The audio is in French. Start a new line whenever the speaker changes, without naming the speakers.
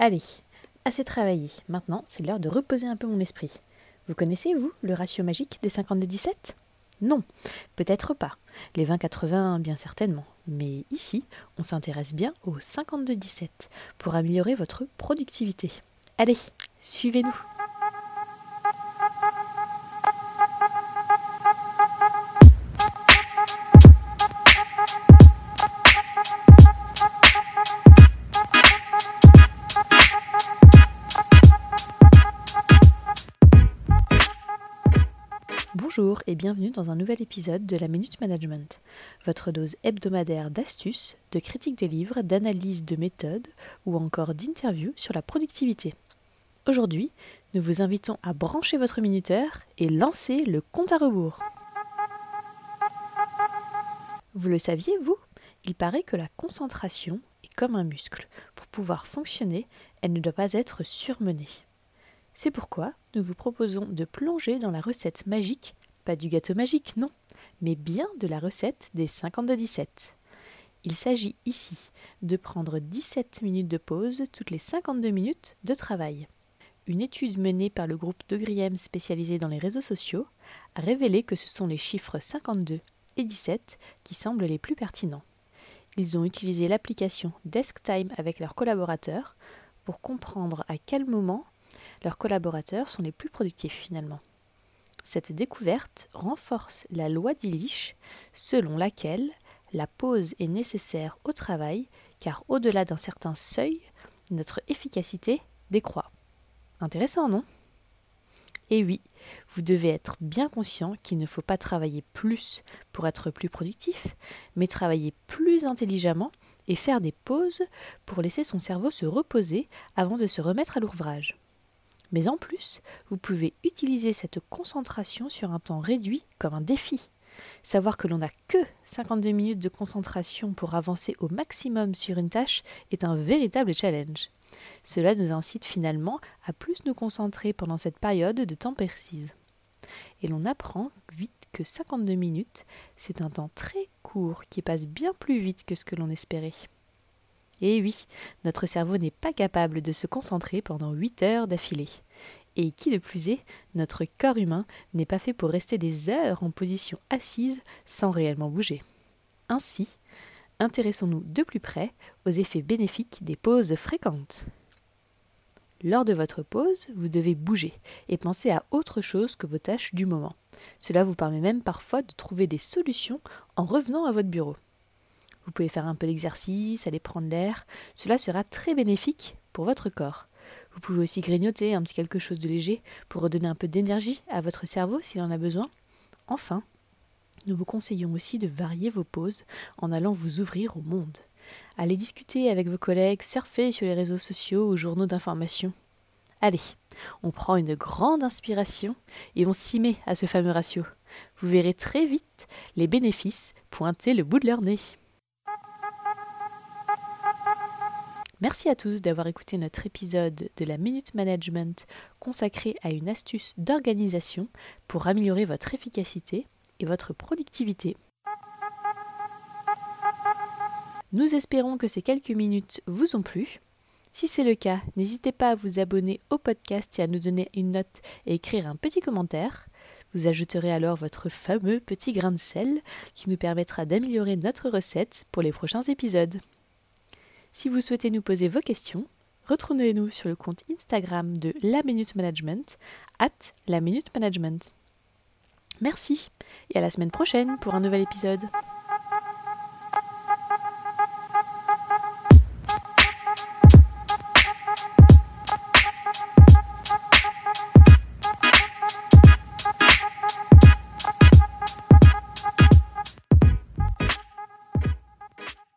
Allez, assez travaillé. Maintenant, c'est l'heure de reposer un peu mon esprit. Vous connaissez, vous, le ratio magique des 52-17 Non, peut-être pas. Les 20-80, bien certainement. Mais ici, on s'intéresse bien aux 52-17 pour améliorer votre productivité. Allez, suivez-nous Bonjour et bienvenue dans un nouvel épisode de la Minute Management, votre dose hebdomadaire d'astuces, de critiques de livres, d'analyses de méthodes ou encore d'interviews sur la productivité. Aujourd'hui, nous vous invitons à brancher votre minuteur et lancer le compte à rebours. Vous le saviez, vous? Il paraît que la concentration est comme un muscle. Pour pouvoir fonctionner, elle ne doit pas être surmenée. C'est pourquoi nous vous proposons de plonger dans la recette magique, pas du gâteau magique, non, mais bien de la recette des 52-17. Il s'agit ici de prendre 17 minutes de pause toutes les 52 minutes de travail. Une étude menée par le groupe de Griem spécialisé dans les réseaux sociaux a révélé que ce sont les chiffres 52 et 17 qui semblent les plus pertinents. Ils ont utilisé l'application DeskTime avec leurs collaborateurs pour comprendre à quel moment leurs collaborateurs sont les plus productifs finalement. Cette découverte renforce la loi d'Illich selon laquelle la pause est nécessaire au travail car au-delà d'un certain seuil, notre efficacité décroît. Intéressant, non? Et oui, vous devez être bien conscient qu'il ne faut pas travailler plus pour être plus productif, mais travailler plus intelligemment et faire des pauses pour laisser son cerveau se reposer avant de se remettre à l'ouvrage. Mais en plus, vous pouvez utiliser cette concentration sur un temps réduit comme un défi. Savoir que l'on n'a que 52 minutes de concentration pour avancer au maximum sur une tâche est un véritable challenge. Cela nous incite finalement à plus nous concentrer pendant cette période de temps précise. Et l'on apprend vite que 52 minutes, c'est un temps très court qui passe bien plus vite que ce que l'on espérait. Et oui, notre cerveau n'est pas capable de se concentrer pendant 8 heures d'affilée. Et qui de plus est, notre corps humain n'est pas fait pour rester des heures en position assise sans réellement bouger. Ainsi, intéressons-nous de plus près aux effets bénéfiques des pauses fréquentes. Lors de votre pause, vous devez bouger et penser à autre chose que vos tâches du moment. Cela vous permet même parfois de trouver des solutions en revenant à votre bureau. Vous pouvez faire un peu d'exercice, aller prendre l'air. Cela sera très bénéfique pour votre corps. Vous pouvez aussi grignoter un petit quelque chose de léger pour redonner un peu d'énergie à votre cerveau s'il en a besoin. Enfin, nous vous conseillons aussi de varier vos pauses en allant vous ouvrir au monde. Allez discuter avec vos collègues, surfer sur les réseaux sociaux ou journaux d'information. Allez, on prend une grande inspiration et on s'y met à ce fameux ratio. Vous verrez très vite les bénéfices pointer le bout de leur nez. Merci à tous d'avoir écouté notre épisode de la Minute Management consacré à une astuce d'organisation pour améliorer votre efficacité et votre productivité. Nous espérons que ces quelques minutes vous ont plu. Si c'est le cas, n'hésitez pas à vous abonner au podcast et à nous donner une note et écrire un petit commentaire. Vous ajouterez alors votre fameux petit grain de sel qui nous permettra d'améliorer notre recette pour les prochains épisodes. Si vous souhaitez nous poser vos questions, retrouvez-nous sur le compte Instagram de La Minute Management, at La Minute Management. Merci et à la semaine prochaine pour un nouvel épisode.